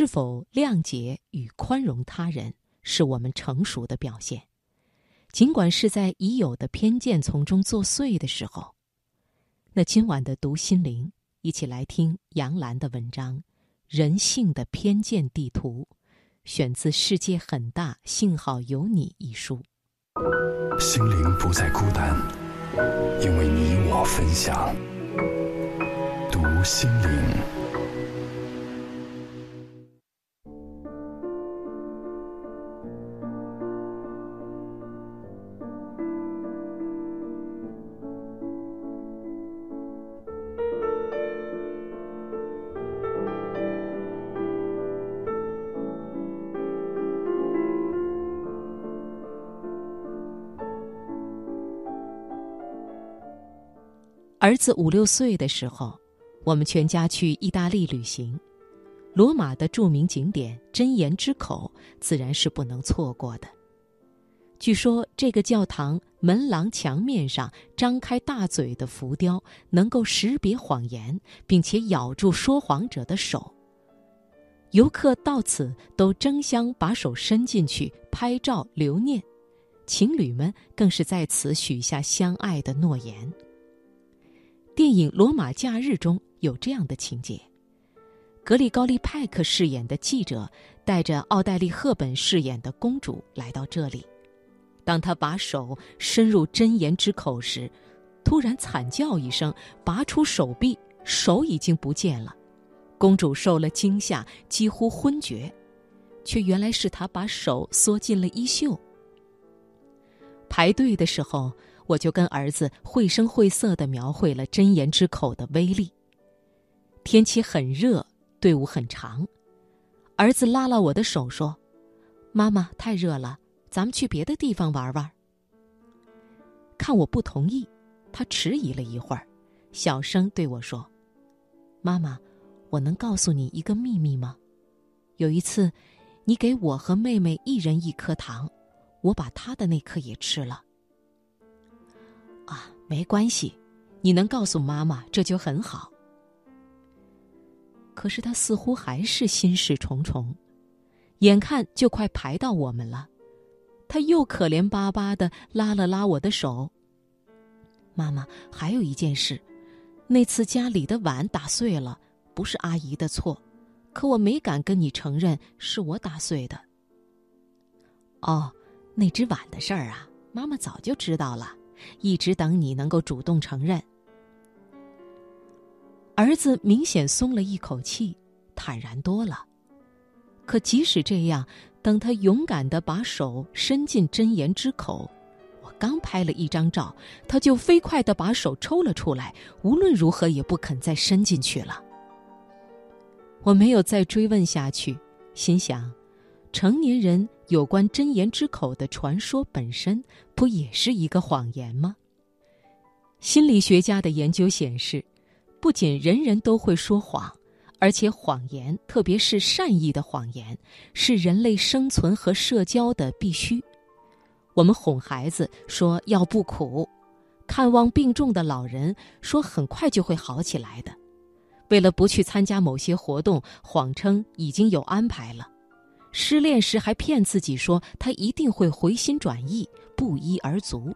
是否谅解与宽容他人，是我们成熟的表现。尽管是在已有的偏见从中作祟的时候。那今晚的读心灵，一起来听杨澜的文章《人性的偏见地图》，选自《世界很大，幸好有你》一书。心灵不再孤单，因为你我分享。读心灵。儿子五六岁的时候，我们全家去意大利旅行，罗马的著名景点真言之口自然是不能错过的。据说这个教堂门廊墙面上张开大嘴的浮雕，能够识别谎言，并且咬住说谎者的手。游客到此都争相把手伸进去拍照留念，情侣们更是在此许下相爱的诺言。电影《罗马假日》中有这样的情节：格里高利·派克饰演的记者带着奥黛丽·赫本饰演的公主来到这里。当他把手伸入真言之口时，突然惨叫一声，拔出手臂，手已经不见了。公主受了惊吓，几乎昏厥，却原来是他把手缩进了衣袖。排队的时候。我就跟儿子绘声绘色地描绘了真言之口的威力。天气很热，队伍很长，儿子拉拉我的手说：“妈妈，太热了，咱们去别的地方玩玩。”看我不同意，他迟疑了一会儿，小声对我说：“妈妈，我能告诉你一个秘密吗？有一次，你给我和妹妹一人一颗糖，我把她的那颗也吃了。”啊，没关系，你能告诉妈妈这就很好。可是他似乎还是心事重重，眼看就快排到我们了，他又可怜巴巴的拉了拉我的手。妈妈，还有一件事，那次家里的碗打碎了，不是阿姨的错，可我没敢跟你承认是我打碎的。哦，那只碗的事儿啊，妈妈早就知道了。一直等你能够主动承认。儿子明显松了一口气，坦然多了。可即使这样，等他勇敢的把手伸进真言之口，我刚拍了一张照，他就飞快的把手抽了出来，无论如何也不肯再伸进去了。我没有再追问下去，心想。成年人有关真言之口的传说本身，不也是一个谎言吗？心理学家的研究显示，不仅人人都会说谎，而且谎言，特别是善意的谎言，是人类生存和社交的必须。我们哄孩子说要不苦，看望病重的老人说很快就会好起来的，为了不去参加某些活动，谎称已经有安排了。失恋时还骗自己说他一定会回心转意，不一而足。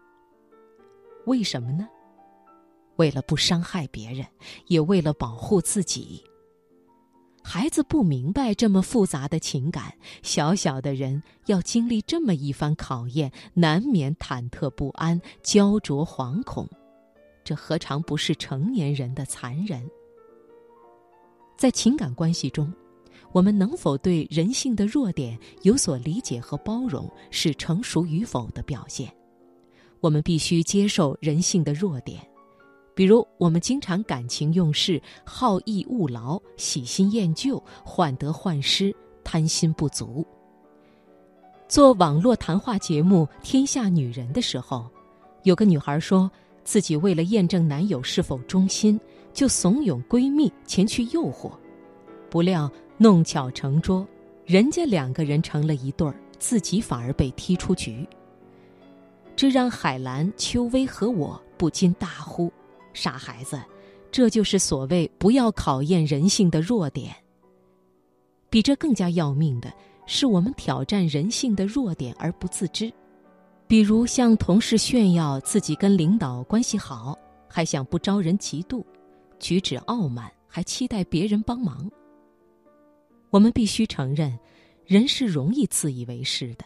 为什么呢？为了不伤害别人，也为了保护自己。孩子不明白这么复杂的情感，小小的人要经历这么一番考验，难免忐忑不安、焦灼惶恐。这何尝不是成年人的残忍？在情感关系中。我们能否对人性的弱点有所理解和包容，是成熟与否的表现。我们必须接受人性的弱点，比如我们经常感情用事、好逸恶劳、喜新厌旧、患得患失、贪心不足。做网络谈话节目《天下女人》的时候，有个女孩说自己为了验证男友是否忠心，就怂恿闺蜜前去诱惑，不料。弄巧成拙，人家两个人成了一对儿，自己反而被踢出局。这让海兰、秋薇和我不禁大呼：“傻孩子，这就是所谓不要考验人性的弱点。”比这更加要命的是，我们挑战人性的弱点而不自知，比如向同事炫耀自己跟领导关系好，还想不招人嫉妒，举止傲慢，还期待别人帮忙。我们必须承认，人是容易自以为是的。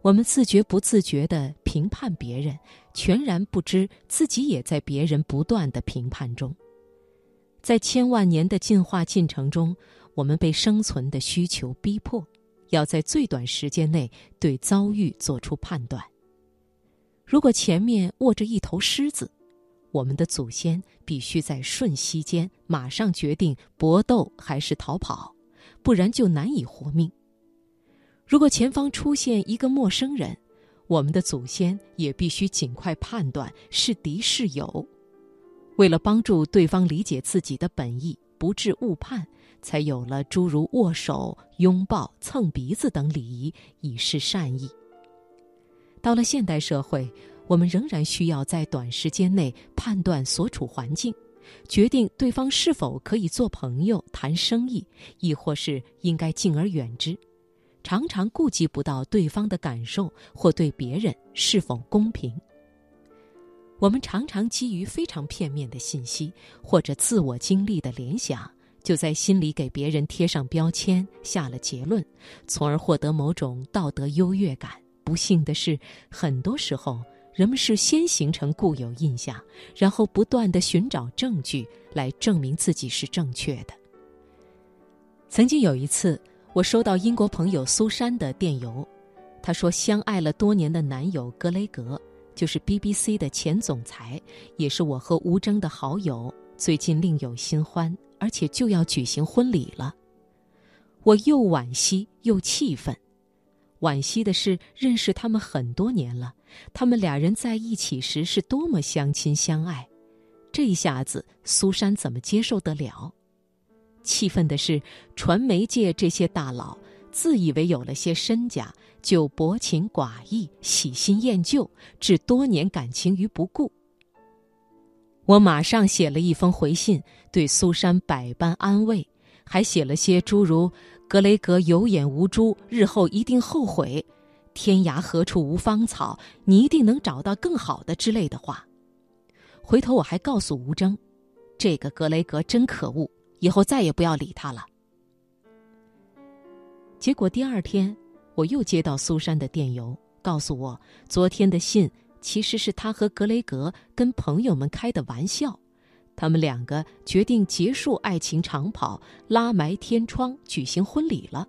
我们自觉不自觉地评判别人，全然不知自己也在别人不断的评判中。在千万年的进化进程中，我们被生存的需求逼迫，要在最短时间内对遭遇做出判断。如果前面卧着一头狮子，我们的祖先必须在瞬息间马上决定搏斗还是逃跑，不然就难以活命。如果前方出现一个陌生人，我们的祖先也必须尽快判断是敌是友。为了帮助对方理解自己的本意，不致误判，才有了诸如握手、拥抱、蹭鼻子等礼仪，以示善意。到了现代社会，我们仍然需要在短时间内判断所处环境，决定对方是否可以做朋友、谈生意，亦或是应该敬而远之。常常顾及不到对方的感受或对别人是否公平。我们常常基于非常片面的信息或者自我经历的联想，就在心里给别人贴上标签，下了结论，从而获得某种道德优越感。不幸的是，很多时候人们是先形成固有印象，然后不断的寻找证据来证明自己是正确的。曾经有一次。我收到英国朋友苏珊的电邮，她说相爱了多年的男友格雷格，就是 BBC 的前总裁，也是我和吴征的好友，最近另有新欢，而且就要举行婚礼了。我又惋惜又气愤。惋惜的是，认识他们很多年了，他们俩人在一起时是多么相亲相爱，这一下子苏珊怎么接受得了？气愤的是，传媒界这些大佬自以为有了些身家，就薄情寡义、喜新厌旧，置多年感情于不顾。我马上写了一封回信，对苏珊百般安慰，还写了些诸如“格雷格有眼无珠，日后一定后悔”，“天涯何处无芳草，你一定能找到更好的”之类的话。回头我还告诉吴征，这个格雷格真可恶。以后再也不要理他了。结果第二天，我又接到苏珊的电邮，告诉我昨天的信其实是他和格雷格跟朋友们开的玩笑，他们两个决定结束爱情长跑，拉埋天窗举行婚礼了，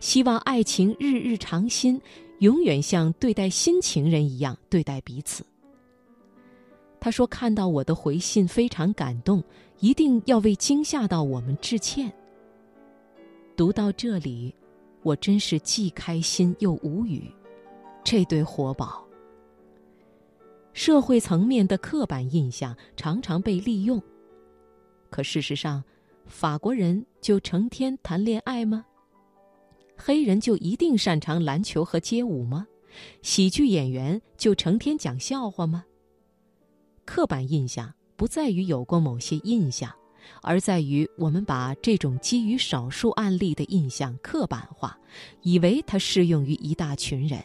希望爱情日日长新，永远像对待新情人一样对待彼此。他说看到我的回信非常感动。一定要为惊吓到我们致歉。读到这里，我真是既开心又无语。这对活宝，社会层面的刻板印象常常被利用。可事实上，法国人就成天谈恋爱吗？黑人就一定擅长篮球和街舞吗？喜剧演员就成天讲笑话吗？刻板印象。不在于有过某些印象，而在于我们把这种基于少数案例的印象刻板化，以为它适用于一大群人。《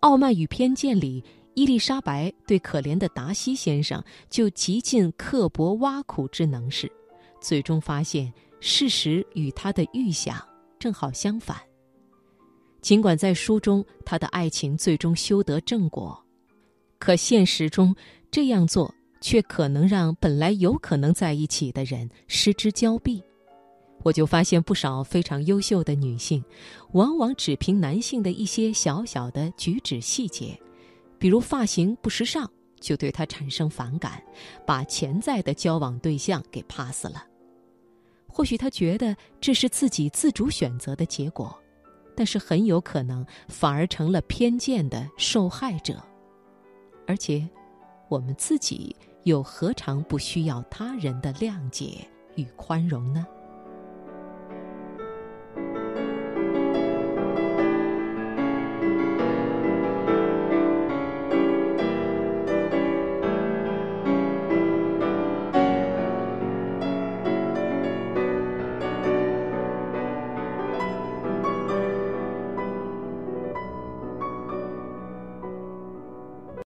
傲慢与偏见》里，伊丽莎白对可怜的达西先生就极尽刻薄挖苦之能事，最终发现事实与他的预想正好相反。尽管在书中他的爱情最终修得正果，可现实中这样做。却可能让本来有可能在一起的人失之交臂，我就发现不少非常优秀的女性，往往只凭男性的一些小小的举止细节，比如发型不时尚，就对他产生反感，把潜在的交往对象给 pass 了。或许他觉得这是自己自主选择的结果，但是很有可能反而成了偏见的受害者，而且我们自己。又何尝不需要他人的谅解与宽容呢？